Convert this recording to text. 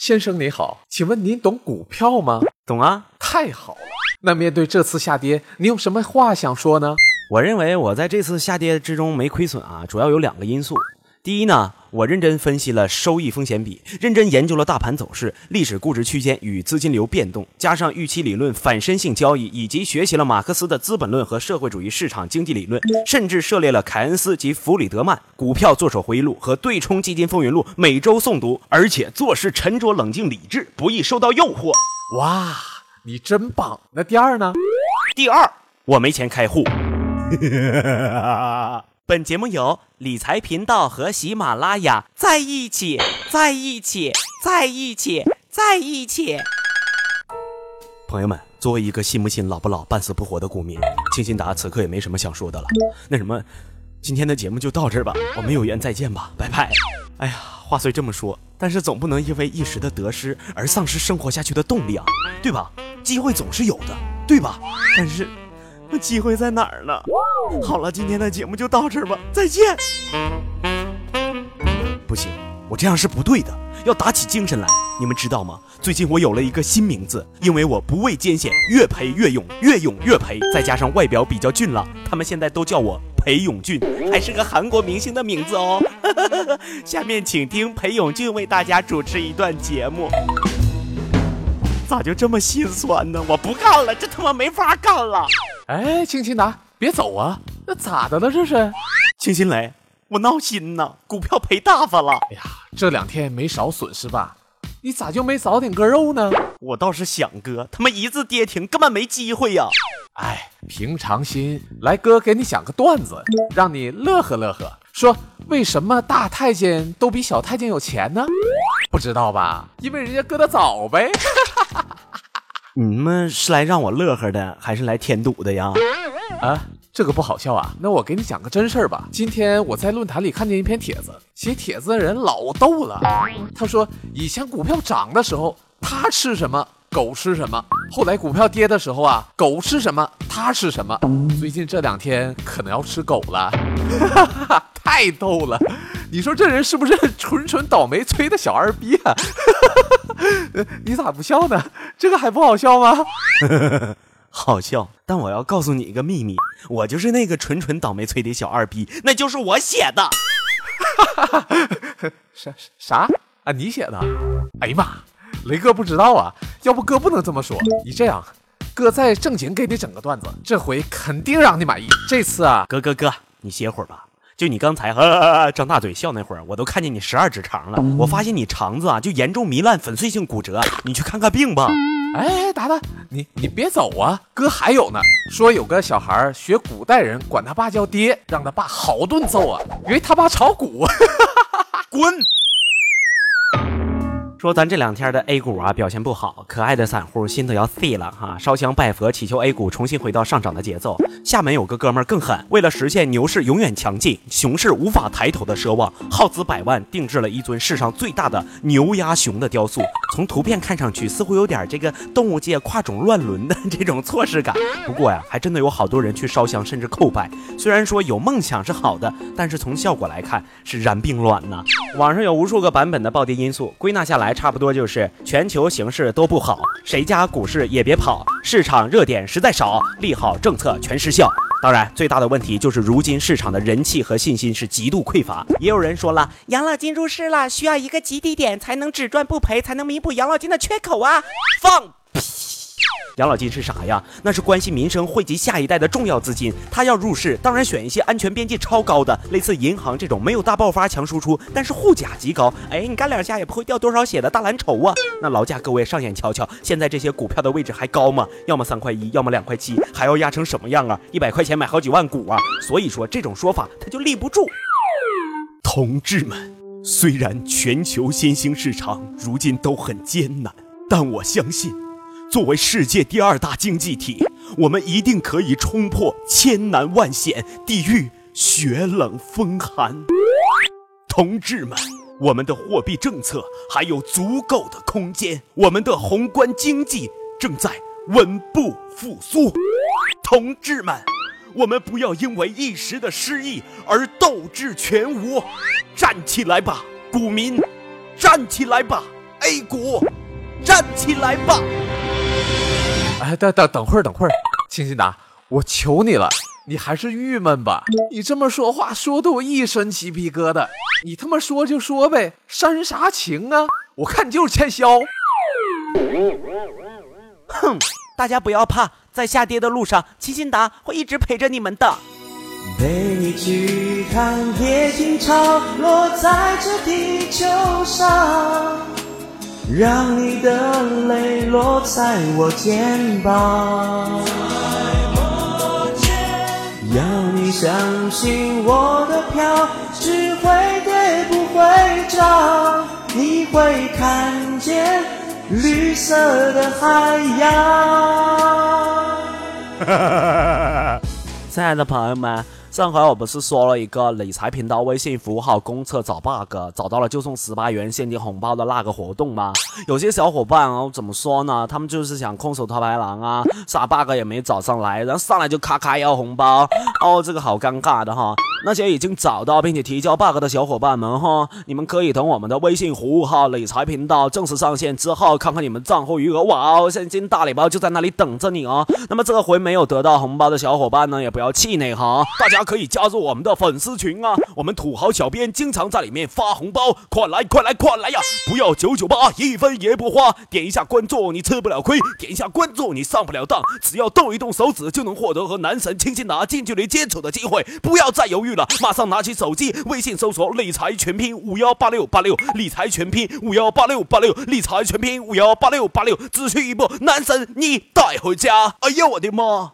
先生你好，请问您懂股票吗？懂啊。太好了。那面对这次下跌，你有什么话想说呢？我认为我在这次下跌之中没亏损啊，主要有两个因素。第一呢，我认真分析了收益风险比，认真研究了大盘走势、历史估值区间与资金流变动，加上预期理论、反身性交易，以及学习了马克思的《资本论》和社会主义市场经济理论，甚至涉猎了凯恩斯及弗里德曼《股票作手回忆录》和《对冲基金风云录》，每周诵读，而且做事沉着冷静理智，不易受到诱惑。哇，你真棒！那第二呢？第二，我没钱开户。本节目由理财频道和喜马拉雅在一起，在一起，在一起，在一起。朋友们，作为一个新不新、老不老、半死不活的股民，清新达此刻也没什么想说的了。那什么，今天的节目就到这儿吧，我们有缘再见吧，拜拜。哎呀，话虽这么说，但是总不能因为一时的得失而丧失生活下去的动力啊，对吧？机会总是有的，对吧？但是。那机会在哪儿呢？好了，今天的节目就到这儿吧，再见。不行，我这样是不对的，要打起精神来。你们知道吗？最近我有了一个新名字，因为我不畏艰险，越赔越勇，越勇越赔，再加上外表比较俊朗，他们现在都叫我裴勇俊，还是个韩国明星的名字哦。下面请听裴勇俊为大家主持一段节目。咋就这么心酸呢？我不干了，这他妈没法干了。哎，青青达，别走啊！那咋的了？这是，青青雷，我闹心呐，股票赔大发了。哎呀，这两天没少损失吧？你咋就没早点割肉呢？我倒是想割，他妈一字跌停，根本没机会呀！哎，平常心，来哥给你讲个段子，让你乐呵乐呵。说为什么大太监都比小太监有钱呢？不知道吧？因为人家割的早呗。你们是来让我乐呵的，还是来添堵的呀？啊，这个不好笑啊！那我给你讲个真事儿吧。今天我在论坛里看见一篇帖子，写帖子的人老逗了。他说，以前股票涨的时候，他吃什么，狗吃什么；后来股票跌的时候啊，狗吃什么，他吃什么。最近这两天可能要吃狗了，哈哈太逗了！你说这人是不是纯纯倒霉催的小二逼啊？你咋不笑呢？这个还不好笑吗？好笑，但我要告诉你一个秘密，我就是那个纯纯倒霉催的小二逼，那就是我写的。啥啥啊？你写的？哎呀妈，雷哥不知道啊，要不哥不能这么说。你这样，哥再正经给你整个段子，这回肯定让你满意。这次啊，哥哥哥，你歇会儿吧。就你刚才哈张大嘴笑那会儿，我都看见你十二指肠了。我发现你肠子啊就严重糜烂、粉碎性骨折，你去看看病吧。哎，达达，你你别走啊，哥还有呢。说有个小孩学古代人，管他爸叫爹，让他爸好顿揍啊，因为他爸炒股。滚！说咱这两天的 A 股啊表现不好，可爱的散户心都要碎了哈，烧香拜佛祈求 A 股重新回到上涨的节奏。厦门有个哥们儿更狠，为了实现牛市永远强劲、熊市无法抬头的奢望，耗资百万定制了一尊世上最大的牛压熊的雕塑。从图片看上去似乎有点这个动物界跨种乱伦的 这种错视感。不过呀，还真的有好多人去烧香甚至叩拜。虽然说有梦想是好的，但是从效果来看是燃并卵呐。网上有无数个版本的暴跌因素，归纳下来。还差不多就是全球形势都不好，谁家股市也别跑，市场热点实在少，利好政策全失效。当然，最大的问题就是如今市场的人气和信心是极度匮乏。也有人说了，养老金入市了，需要一个极低点才能只赚不赔，才能弥补养老金的缺口啊！放。养老金是啥呀？那是关系民生、惠及下一代的重要资金。他要入市，当然选一些安全边际超高的，类似银行这种没有大爆发、强输出，但是护甲极高。哎，你干两下也不会掉多少血的大蓝筹啊！那劳驾各位上眼瞧瞧，现在这些股票的位置还高吗？要么三块一，要么两块七，还要压成什么样啊？一百块钱买好几万股啊！所以说这种说法它就立不住。同志们，虽然全球新兴市场如今都很艰难，但我相信。作为世界第二大经济体，我们一定可以冲破千难万险，抵御雪冷风寒。同志们，我们的货币政策还有足够的空间，我们的宏观经济正在稳步复苏。同志们，我们不要因为一时的失意而斗志全无，站起来吧，股民，站起来吧！A 股，站起来吧！哎，等等等会儿，等会儿，清新达，我求你了，你还是郁闷吧？你这么说话，说的我一身鸡皮疙瘩。你他妈说就说呗，煽啥情啊？我看你就是欠削。哼，大家不要怕，在下跌的路上，清新达会一直陪着你们的。陪你去看夜景潮落在这地球上，让你的泪落在我肩膀。要你相信我的票只会跌不会涨，你会看见绿色的海洋。亲爱的朋友们。上回我不是说了一个理财频道微信服务号公测找 bug，找到了就送十八元现金红包的那个活动吗？有些小伙伴哦，怎么说呢？他们就是想空手套白狼啊，啥 bug 也没找上来，然后上来就咔咔要红包，哦，这个好尴尬的哈。那些已经找到并且提交 bug 的小伙伴们哈，你们可以等我们的微信服务号理财频道正式上线之后，看看你们账户余额，哇哦，现金大礼包就在那里等着你哦。那么这回没有得到红包的小伙伴呢，也不要气馁哈，大家。可以加入我们的粉丝群啊！我们土豪小编经常在里面发红包，快来快来快来呀！不要九九八，一分也不花。点一下关注，你吃不了亏；点一下关注，你上不了当。只要动一动手指，就能获得和男神亲亲拿近距离接触的机会。不要再犹豫了，马上拿起手机，微信搜索“理财全拼五幺八六八六”，理财全拼五幺八六八六，理财全拼五幺八六八六，只需一步，男神你带回家。哎呀，我的妈！